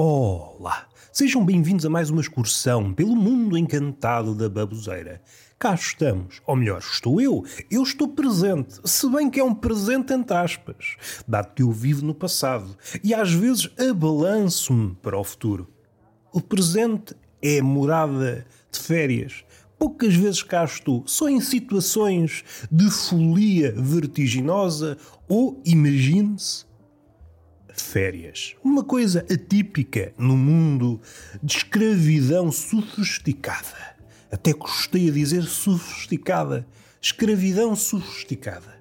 Olá! Sejam bem-vindos a mais uma excursão pelo mundo encantado da baboseira. Cá estamos, ou melhor, estou eu. Eu estou presente, se bem que é um presente entre aspas, dado que eu vivo no passado e às vezes abalanço-me para o futuro. O presente é morada de férias. Poucas vezes cá estou, só em situações de folia vertiginosa ou, imagine-se, férias. Uma coisa atípica no mundo de escravidão sofisticada. Até gostei a dizer sofisticada. Escravidão sofisticada.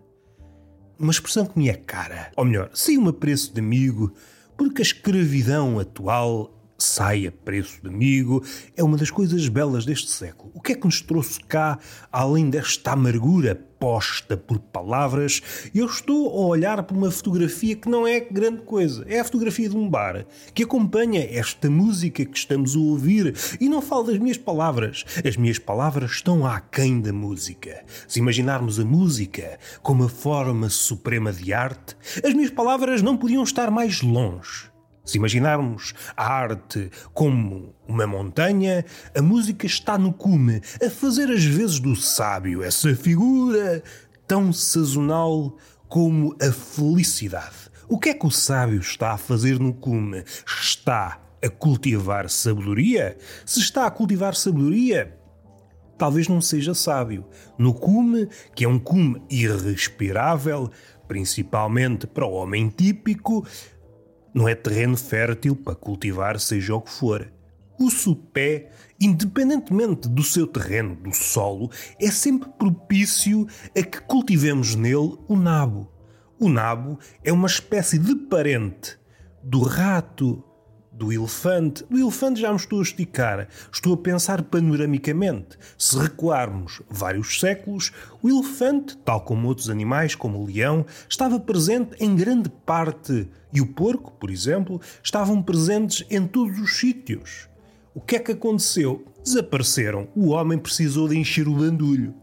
Uma expressão que me é cara. Ou melhor, sem-me a preço de amigo, porque a escravidão atual sai a preço de amigo, é uma das coisas belas deste século. O que é que nos trouxe cá, além desta amargura posta por palavras? Eu estou a olhar para uma fotografia que não é grande coisa. É a fotografia de um bar que acompanha esta música que estamos a ouvir. E não falo das minhas palavras. As minhas palavras estão aquém da música. Se imaginarmos a música como a forma suprema de arte, as minhas palavras não podiam estar mais longe. Se imaginarmos a arte como uma montanha, a música está no cume, a fazer as vezes do sábio, essa figura tão sazonal como a felicidade. O que é que o sábio está a fazer no cume? Está a cultivar sabedoria? Se está a cultivar sabedoria, talvez não seja sábio. No cume, que é um cume irrespirável, principalmente para o homem típico, não é terreno fértil para cultivar seja o que for. O supé, independentemente do seu terreno, do solo, é sempre propício a que cultivemos nele o nabo. O nabo é uma espécie de parente do rato, do elefante. Do elefante já me estou a esticar. Estou a pensar panoramicamente. Se recuarmos vários séculos, o elefante, tal como outros animais, como o leão, estava presente em grande parte. E o porco, por exemplo, estavam presentes em todos os sítios. O que é que aconteceu? Desapareceram. O homem precisou de encher o bandulho.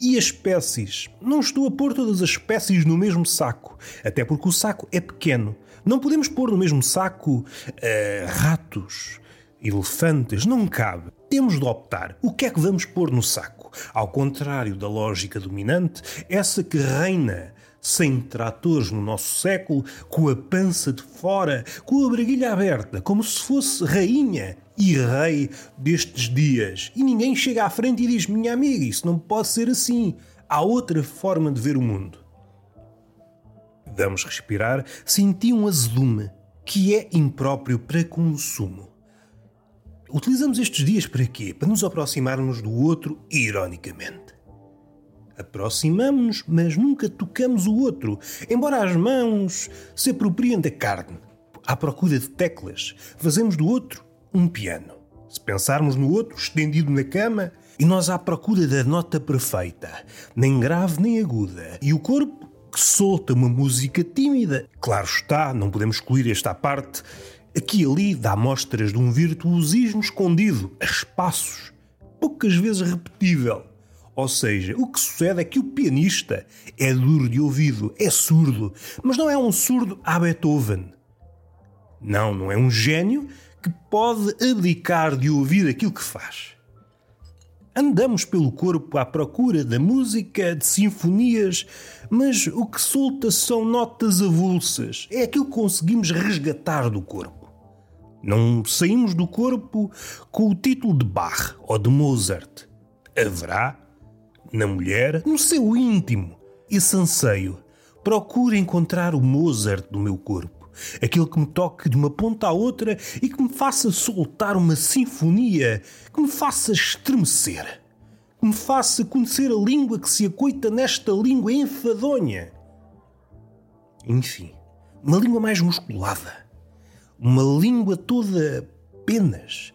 E as espécies? Não estou a pôr todas as espécies no mesmo saco, até porque o saco é pequeno. Não podemos pôr no mesmo saco uh, ratos, elefantes, não cabe. Temos de optar. O que é que vamos pôr no saco? Ao contrário da lógica dominante, essa que reina sem tratores no nosso século, com a pança de fora, com a braguilha aberta, como se fosse rainha e rei destes dias. E ninguém chega à frente e diz: Minha amiga, isso não pode ser assim. Há outra forma de ver o mundo. Vamos respirar, senti um azedume que é impróprio para consumo. Utilizamos estes dias para quê? Para nos aproximarmos do outro ironicamente. Aproximamos-nos, mas nunca tocamos o outro, embora as mãos se apropriem da carne. À procura de teclas, fazemos do outro um piano. Se pensarmos no outro estendido na cama, e nós à procura da nota perfeita, nem grave nem aguda, e o corpo que solta uma música tímida. Claro está, não podemos excluir esta parte. Aqui e ali dá mostras de um virtuosismo escondido, a espaços, poucas vezes repetível. Ou seja, o que sucede é que o pianista é duro de ouvido, é surdo, mas não é um surdo a Beethoven. Não, não é um gênio que pode abdicar de ouvir aquilo que faz. Andamos pelo corpo à procura da música, de sinfonias, mas o que solta são notas avulsas. É aquilo que conseguimos resgatar do corpo. Não saímos do corpo com o título de Bach ou de Mozart. Haverá, na mulher, no seu íntimo, esse anseio. Procure encontrar o Mozart do meu corpo aquele que me toque de uma ponta à outra e que me faça soltar uma sinfonia, que me faça estremecer, que me faça conhecer a língua que se acoita nesta língua enfadonha. Enfim, uma língua mais musculada, uma língua toda penas.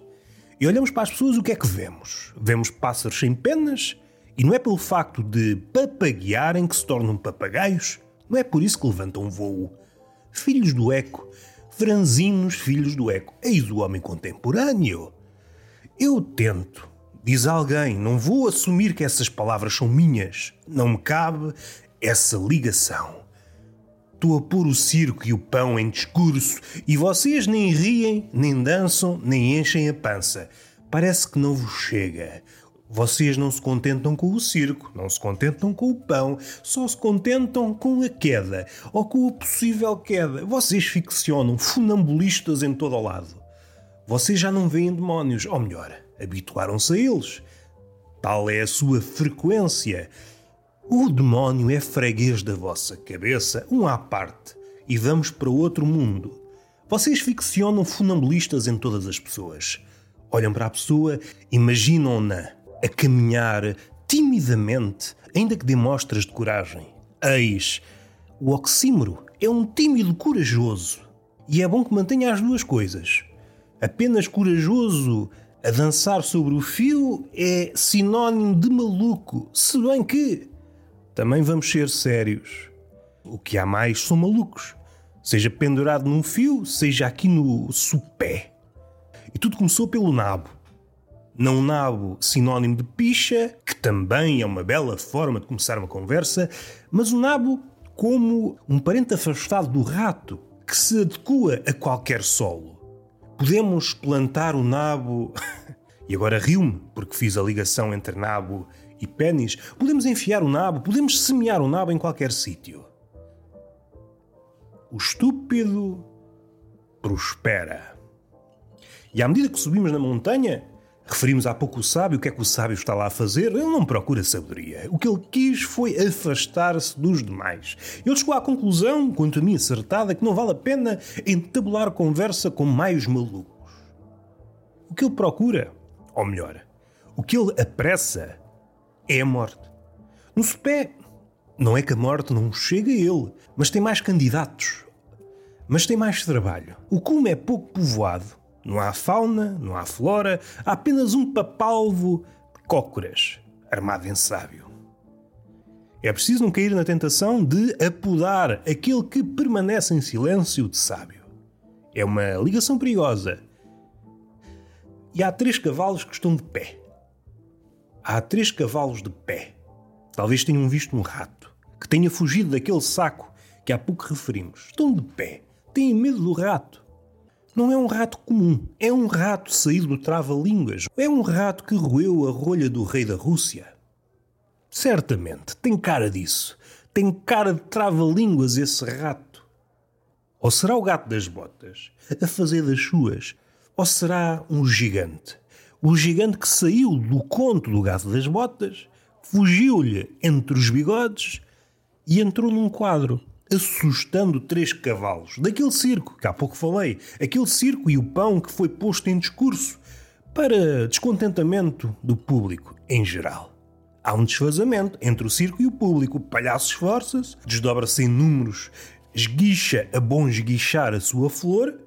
E olhamos para as pessoas, o que é que vemos? Vemos pássaros sem penas, e não é pelo facto de papaguearem que se tornam papagaios, não é por isso que levantam voo filhos do eco, franzinos filhos do eco. Eis o homem contemporâneo. Eu tento, diz alguém, não vou assumir que essas palavras são minhas, não me cabe essa ligação. Estou a pôr o circo e o pão em discurso e vocês nem riem, nem dançam, nem enchem a pança. Parece que não vos chega. Vocês não se contentam com o circo, não se contentam com o pão, só se contentam com a queda ou com a possível queda. Vocês ficcionam funambulistas em todo o lado. Vocês já não veem demónios, ou melhor, habituaram-se a eles. Tal é a sua frequência. O demónio é freguês da vossa cabeça, um à parte, e vamos para outro mundo. Vocês ficcionam funambulistas em todas as pessoas. Olham para a pessoa, imaginam-na a caminhar timidamente, ainda que dê mostras de coragem. Eis, o oxímoro é um tímido corajoso. E é bom que mantenha as duas coisas. Apenas corajoso a dançar sobre o fio é sinónimo de maluco, se bem que também vamos ser sérios. O que há mais são malucos, seja pendurado num fio, seja aqui no supé. E tudo começou pelo nabo. Não nabo sinónimo de picha, que também é uma bela forma de começar uma conversa, mas o nabo como um parente afastado do rato, que se adequa a qualquer solo. Podemos plantar o nabo E agora rio-me, porque fiz a ligação entre nabo e pênis. Podemos enfiar o nabo, podemos semear o nabo em qualquer sítio. O estúpido prospera. E à medida que subimos na montanha, referimos há pouco o sábio, o que é que o sábio está lá a fazer? Ele não procura sabedoria. O que ele quis foi afastar-se dos demais. Ele chegou à conclusão, quanto a mim acertada, que não vale a pena entabular conversa com mais malucos. O que ele procura ou melhor, o que ele apressa é a morte. No SOPÉ, não é que a morte não chega a ele, mas tem mais candidatos. Mas tem mais trabalho. O cume é pouco povoado. Não há fauna, não há flora, há apenas um papalvo de cócoras, armado em sábio. É preciso não cair na tentação de apodar aquele que permanece em silêncio de sábio. É uma ligação perigosa e há três cavalos que estão de pé. Há três cavalos de pé. Talvez tenham visto um rato que tenha fugido daquele saco que há pouco referimos. Estão de pé. Têm medo do rato. Não é um rato comum. É um rato saído do trava-línguas. É um rato que roeu a rolha do rei da Rússia. Certamente. Tem cara disso. Tem cara de trava-línguas esse rato. Ou será o gato das botas a fazer das suas ou será um gigante? O gigante que saiu do conto do gato das botas, fugiu-lhe entre os bigodes e entrou num quadro, assustando três cavalos daquele circo que há pouco falei, aquele circo e o pão que foi posto em discurso para descontentamento do público em geral. Há um desfazamento entre o circo e o público. O palhaço esforça-se, desdobra-se em números, esguicha a bom esguichar a sua flor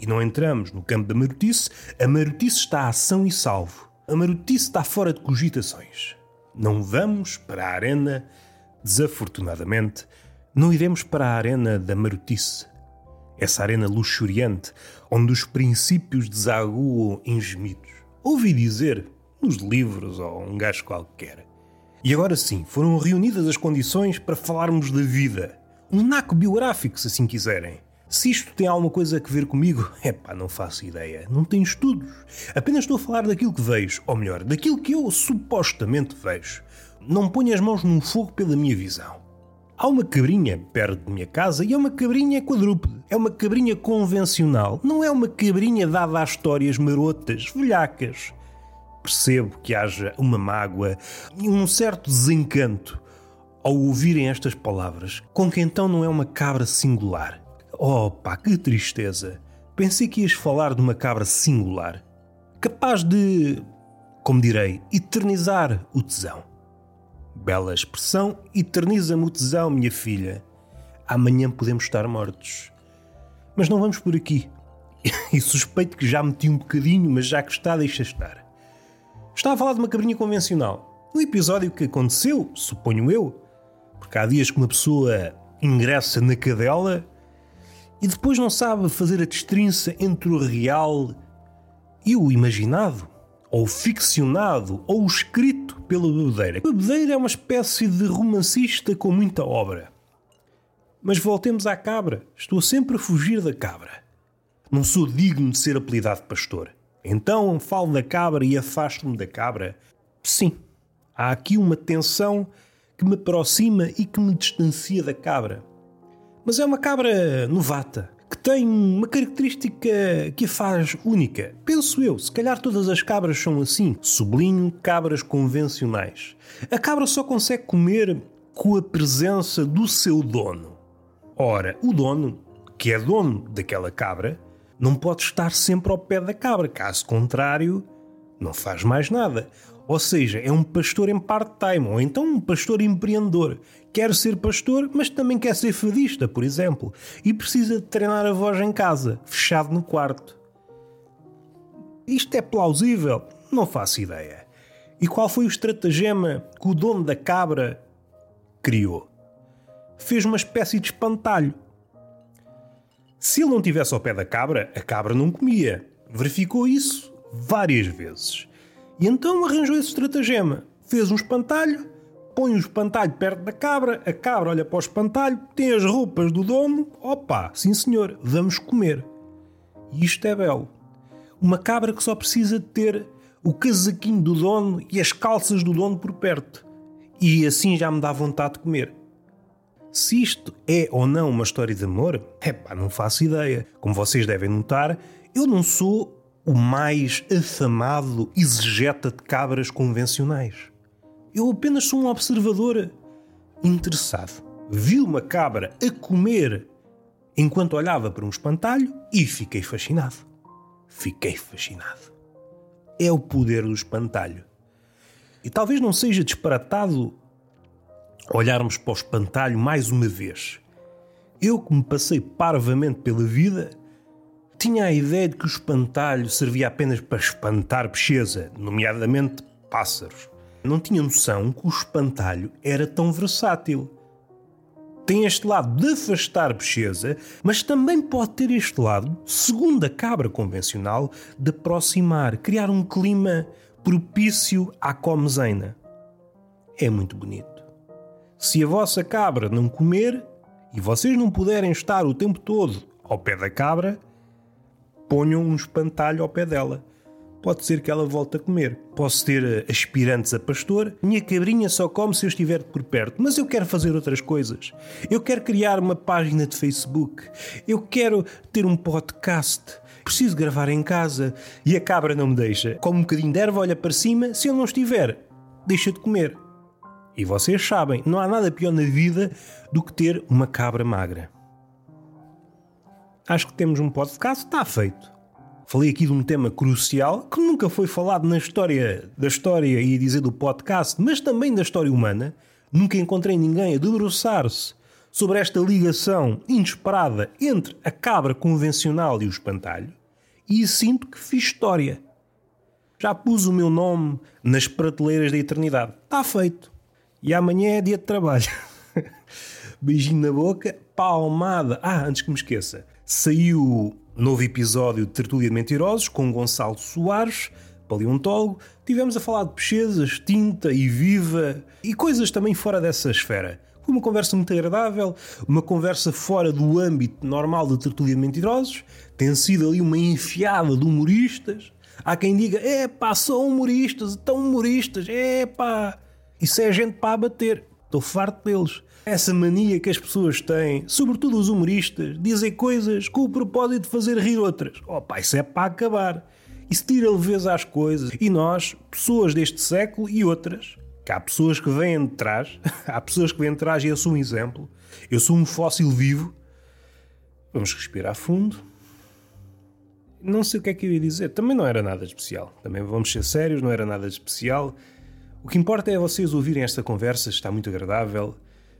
e não entramos no campo da marotice, a marotice está a ação e salvo. A marotice está fora de cogitações. Não vamos para a arena, desafortunadamente, não iremos para a arena da marotice. Essa arena luxuriante, onde os princípios desaguam em gemidos. Ouvi dizer, nos livros ou um gajo qualquer. E agora sim, foram reunidas as condições para falarmos da vida. Um naco biográfico, se assim quiserem. Se isto tem alguma coisa a ver comigo, é pá, não faço ideia. Não tenho estudos. Apenas estou a falar daquilo que vejo, ou melhor, daquilo que eu supostamente vejo. Não ponho as mãos num fogo pela minha visão. Há uma cabrinha perto de minha casa e é uma cabrinha quadrúpede. É uma cabrinha convencional. Não é uma cabrinha dada a histórias marotas, velhacas. Percebo que haja uma mágoa e um certo desencanto ao ouvirem estas palavras, com que então não é uma cabra singular Oh, pá, que tristeza! Pensei que ias falar de uma cabra singular, capaz de, como direi, eternizar o tesão. Bela expressão, eterniza-me o tesão, minha filha. Amanhã podemos estar mortos. Mas não vamos por aqui. E suspeito que já meti um bocadinho, mas já que está, deixa estar. Estava a falar de uma cabrinha convencional. Um episódio que aconteceu, suponho eu, porque há dias que uma pessoa ingressa na cadela e depois não sabe fazer a destrinça entre o real e o imaginado, ou ficcionado, ou escrito pela bebedeira. Bebedeira é uma espécie de romancista com muita obra. Mas voltemos à cabra. Estou sempre a fugir da cabra. Não sou digno de ser apelidado pastor. Então falo da cabra e afasto-me da cabra. Sim, há aqui uma tensão que me aproxima e que me distancia da cabra. Mas é uma cabra novata, que tem uma característica que a faz única. Penso eu, se calhar todas as cabras são assim. Sublinho cabras convencionais. A cabra só consegue comer com a presença do seu dono. Ora, o dono, que é dono daquela cabra, não pode estar sempre ao pé da cabra, caso contrário, não faz mais nada. Ou seja, é um pastor em part-time, ou então um pastor empreendedor. Quer ser pastor, mas também quer ser fadista, por exemplo, e precisa de treinar a voz em casa, fechado no quarto. Isto é plausível? Não faço ideia. E qual foi o estratagema que o dono da cabra criou? Fez uma espécie de espantalho. Se ele não tivesse ao pé da cabra, a cabra não comia. Verificou isso várias vezes. E então arranjou esse estratagema. Fez um espantalho, põe o espantalho perto da cabra, a cabra olha para o espantalho, tem as roupas do dono, opa, sim senhor, vamos comer. E isto é belo. Uma cabra que só precisa de ter o casaquinho do dono e as calças do dono por perto. E assim já me dá vontade de comer. Se isto é ou não uma história de amor, é pá, não faço ideia. Como vocês devem notar, eu não sou o mais afamado exegeta de cabras convencionais. Eu apenas sou um observador interessado. Vi uma cabra a comer enquanto olhava para um espantalho e fiquei fascinado. Fiquei fascinado. É o poder do espantalho. E talvez não seja disparatado olharmos para o espantalho mais uma vez. Eu que me passei parvamente pela vida tinha a ideia de que o espantalho servia apenas para espantar pecheza, nomeadamente pássaros. Não tinha noção que o espantalho era tão versátil. Tem este lado de afastar pecheza, mas também pode ter este lado, segundo a cabra convencional, de aproximar, criar um clima propício à comezeina. É muito bonito. Se a vossa cabra não comer e vocês não puderem estar o tempo todo ao pé da cabra, ponham um espantalho ao pé dela. Pode ser que ela volte a comer. Posso ter eh, aspirantes a pastor. Minha cabrinha só come se eu estiver por perto. Mas eu quero fazer outras coisas. Eu quero criar uma página de Facebook. Eu quero ter um podcast. Preciso gravar em casa. E a cabra não me deixa. Como um bocadinho de erva, olha para cima. Se eu não estiver, deixa de comer. E vocês sabem, não há nada pior na vida do que ter uma cabra magra acho que temos um podcast, está feito. Falei aqui de um tema crucial que nunca foi falado na história da história e dizer do podcast, mas também da história humana. Nunca encontrei ninguém a debruçar-se sobre esta ligação inesperada entre a cabra convencional e o espantalho, e sinto que fiz história. Já pus o meu nome nas prateleiras da eternidade. Está feito. E amanhã é dia de trabalho. Beijinho na boca, palmada. Ah, antes que me esqueça, Saiu novo episódio de Tertúlia de Mentirosos com Gonçalo Soares, paleontólogo. Tivemos a falar de pesquisas, tinta e viva e coisas também fora dessa esfera. Foi uma conversa muito agradável, uma conversa fora do âmbito normal de Tertúlia de Mentirosos. Tem sido ali uma enfiada de humoristas. Há quem diga: é pá, são humoristas, tão humoristas, é pá. Isso é gente para abater. Estou farto deles. Essa mania que as pessoas têm, sobretudo os humoristas, dizer coisas com o propósito de fazer rir outras. Pá, isso é para acabar. Isso tira leveza às coisas. E nós, pessoas deste século e outras, que há pessoas que vêm de trás, há pessoas que vêm de trás e eu sou um exemplo. Eu sou um fóssil vivo. Vamos respirar fundo. Não sei o que é que eu ia dizer. Também não era nada especial. Também vamos ser sérios, não era nada especial. O que importa é vocês ouvirem esta conversa, está muito agradável.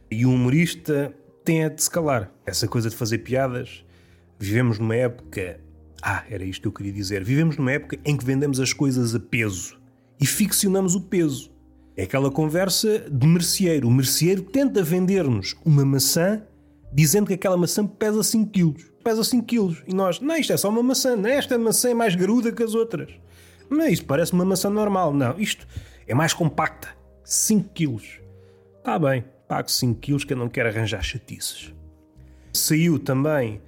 E o humorista tem a de se calar. Essa coisa de fazer piadas. Vivemos numa época. Ah, era isto que eu queria dizer. Vivemos numa época em que vendemos as coisas a peso e ficcionamos o peso. É aquela conversa de merceeiro. O merceeiro tenta vender-nos uma maçã dizendo que aquela maçã pesa 5 kg. Pesa 5 kg. E nós, não, isto é só uma maçã. Não, esta maçã é mais garuda que as outras. Mas isto parece uma maçã normal. Não, isto é mais compacta. 5 kg. Está bem pago 5 quilos que eu não quero arranjar chatices. Saiu também,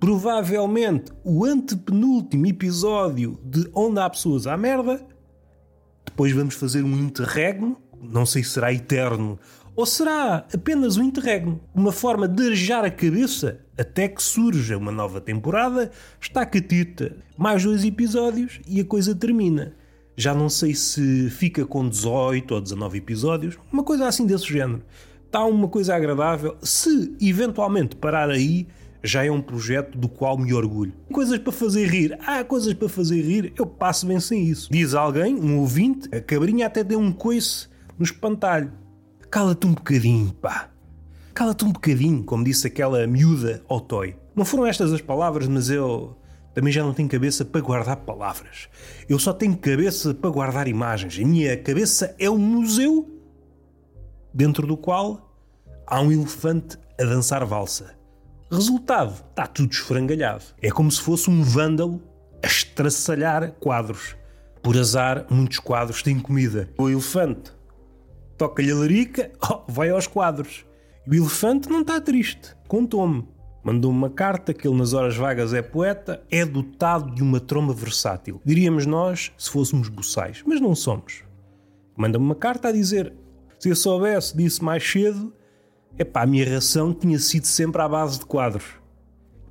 provavelmente, o antepenúltimo episódio de Onde Há Pessoas à Merda. Depois vamos fazer um interregno, não sei se será eterno ou será apenas um interregno, uma forma de arejar a cabeça até que surja uma nova temporada, está catita, mais dois episódios e a coisa termina. Já não sei se fica com 18 ou 19 episódios, uma coisa assim desse género. Está uma coisa agradável. Se eventualmente parar aí, já é um projeto do qual me orgulho. Coisas para fazer rir. Há coisas para fazer rir, eu passo bem sem isso. Diz alguém, um ouvinte, a cabrinha até deu um coice no espantalho. Cala-te um bocadinho, pá. Cala-te um bocadinho, como disse aquela miúda ao toy. Não foram estas as palavras, mas eu também já não tenho cabeça para guardar palavras. Eu só tenho cabeça para guardar imagens. A minha cabeça é um museu dentro do qual há um elefante a dançar valsa. Resultado, está tudo esfrangalhado. É como se fosse um vândalo a estraçalhar quadros. Por azar, muitos quadros têm comida. O elefante toca-lhe a larica, oh, vai aos quadros. E o elefante não está triste, contou-me. Mandou-me uma carta que ele, nas horas vagas, é poeta, é dotado de uma tromba versátil. Diríamos nós se fôssemos boçais, mas não somos. Manda-me uma carta a dizer: se eu soubesse disso mais cedo, epá, a minha ração tinha sido sempre à base de quadros.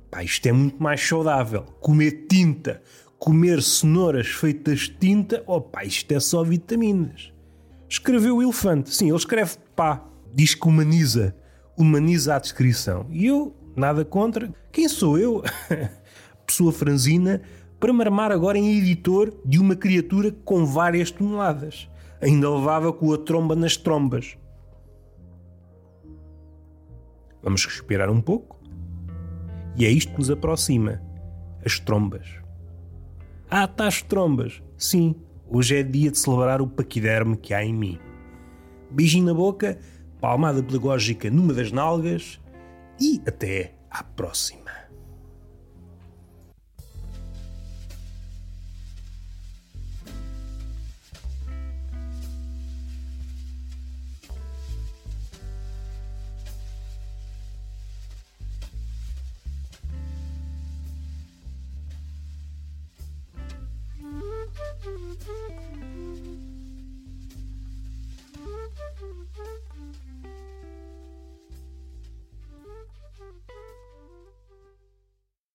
Epá, isto é muito mais saudável. Comer tinta, comer cenouras feitas de tinta, opá, isto é só vitaminas. Escreveu o elefante. Sim, ele escreve pá. Diz que humaniza. Humaniza a descrição. E eu, nada contra. Quem sou eu? Pessoa franzina para me armar agora em editor de uma criatura com várias toneladas. Ainda levava com a tromba nas trombas. Vamos respirar um pouco. E é isto que nos aproxima. As trombas. Ah, tá as trombas. Sim, Hoje é dia de celebrar o paquiderme que há em mim. Beijinho na boca, palmada pedagógica numa das nalgas e até à próxima.